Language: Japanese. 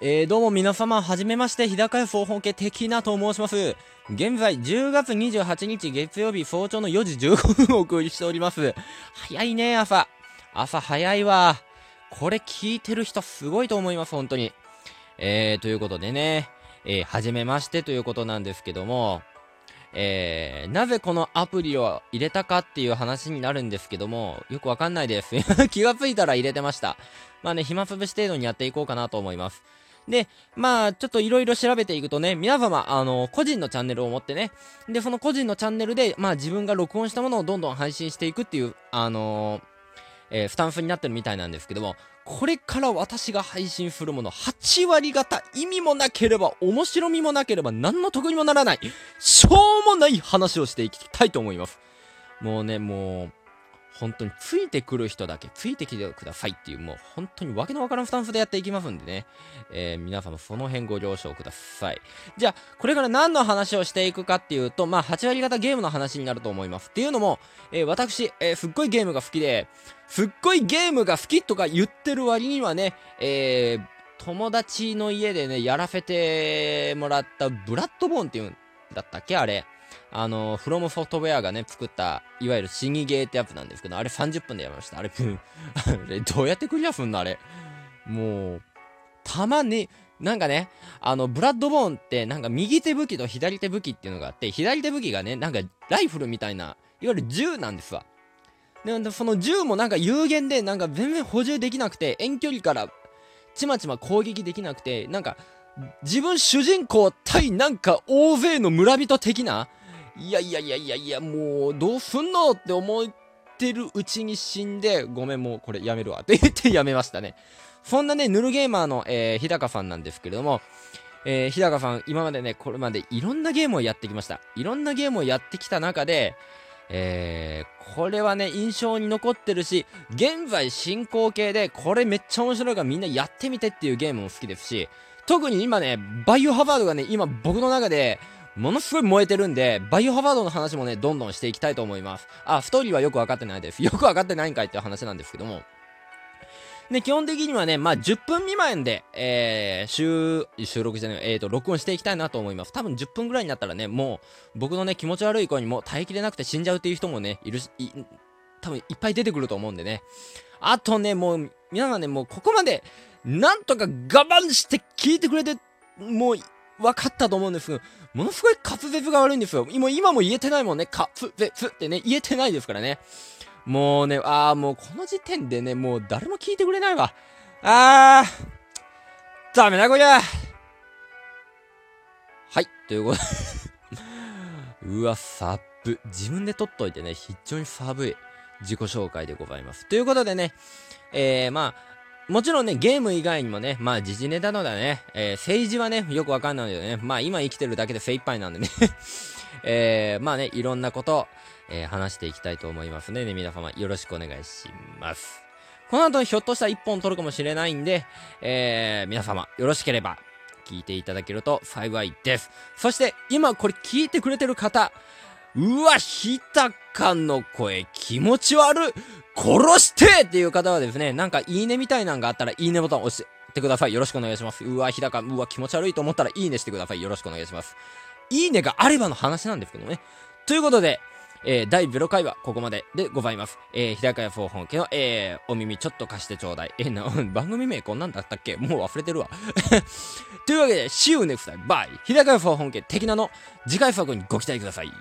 えー、どうも皆様、はじめまして、日高屋総本家的なと申します。現在、10月28日月曜日早朝の4時15分をお送りしております。早いね、朝。朝早いわ。これ聞いてる人すごいと思います、本当に。えー、ということでね、えー、はじめましてということなんですけども、えー、なぜこのアプリを入れたかっていう話になるんですけども、よくわかんないです。気がついたら入れてました。まあね、暇つぶし程度にやっていこうかなと思います。で、まあ、ちょっといろいろ調べていくとね、皆様、あの、個人のチャンネルを持ってね、で、その個人のチャンネルで、まあ自分が録音したものをどんどん配信していくっていう、あの、えー、スタンスになってるみたいなんですけども、これから私が配信するもの、8割方意味もなければ、面白みもなければ、何の得にもならない、しょうもない話をしていきたいと思います。もうね、もう、本当についてくる人だけついてきてくださいっていう、もう本当にわけのわからんスタンスでやっていきますんでね。えー、皆様その辺ご了承ください。じゃあ、これから何の話をしていくかっていうと、まあ、8割方ゲームの話になると思います。っていうのも、えー、私、えー、すっごいゲームが好きで、すっごいゲームが好きとか言ってる割にはね、えー、友達の家でね、やらせてもらったブラッドボーンっていうんだったっけあれ。あの、フロムソフトウェアがね、作った、いわゆる死にゲーってやつなんですけど、あれ30分でやめました。あれ、あれ、どうやってクリアすんのあれ。もう、たまに、なんかね、あの、ブラッドボーンって、なんか右手武器と左手武器っていうのがあって、左手武器がね、なんかライフルみたいな、いわゆる銃なんですわ。で、その銃もなんか有限で、なんか全然補充できなくて、遠距離からちまちま攻撃できなくて、なんか、自分主人公対なんか大勢の村人的ないやいやいやいやいや、もう、どうすんのって思ってるうちに死んで、ごめん、もうこれやめるわって言ってやめましたね。そんなね、ヌルゲーマーの、えー、日高さんなんですけれども、えー、日高さん、今までね、これまでいろんなゲームをやってきました。いろんなゲームをやってきた中で、えー、これはね、印象に残ってるし、現在進行形で、これめっちゃ面白いからみんなやってみてっていうゲームも好きですし、特に今ね、バイオハザードがね、今僕の中で、ものすごい燃えてるんで、バイオハザードの話もね、どんどんしていきたいと思います。あ、ストーリーはよくわかってないです。よくわかってないんかいっていう話なんですけども。で、基本的にはね、まあ、10分未満で、えー、収、収録じゃない、えーと、録音していきたいなと思います。多分10分ぐらいになったらね、もう、僕のね、気持ち悪い声にも耐えきれなくて死んじゃうっていう人もね、いるし、い、多分いっぱい出てくると思うんでね。あとね、もう、皆さんね、もうここまで、なんとか我慢して聞いてくれて、もう、分かったと思うんですけど、ものすごい滑舌が悪いんですよ。今今も言えてないもんね。滑舌ってね、言えてないですからね。もうね、ああ、もうこの時点でね、もう誰も聞いてくれないわ。あー、ダメだこりゃ。はい、ということで うわ、サップ。自分で撮っといてね、非常に寒い自己紹介でございます。ということでね、えー、まあ、もちろんね、ゲーム以外にもね、まあ時事ネタのだね、えー、政治はね、よくわかんないのでね、まあ今生きてるだけで精一杯なんでね えー、まあね、いろんなこと、えー、話していきたいと思いますねね、皆様よろしくお願いします。この後ひょっとしたら1本撮るかもしれないんで、えー、皆様よろしければ聞いていただけると幸いです。そして今これ聞いてくれてる方、うわ、ひたかの声気持ち悪い殺してっていう方はですね、なんかいいねみたいなんがあったらいいねボタン押してください。よろしくお願いします。うわ、日高、うわ、気持ち悪いと思ったらいいねしてください。よろしくお願いします。いいねがあればの話なんですけどね。ということで、えー、第0回はここまででございます。えー、日高屋総本家の、えー、お耳ちょっと貸してちょうだい。えー、な、番組名こんなんだったっけ？もう忘れてるわ。というわけで、See you next time. Bye! 日高屋総本家的なの次回作にご期待ください。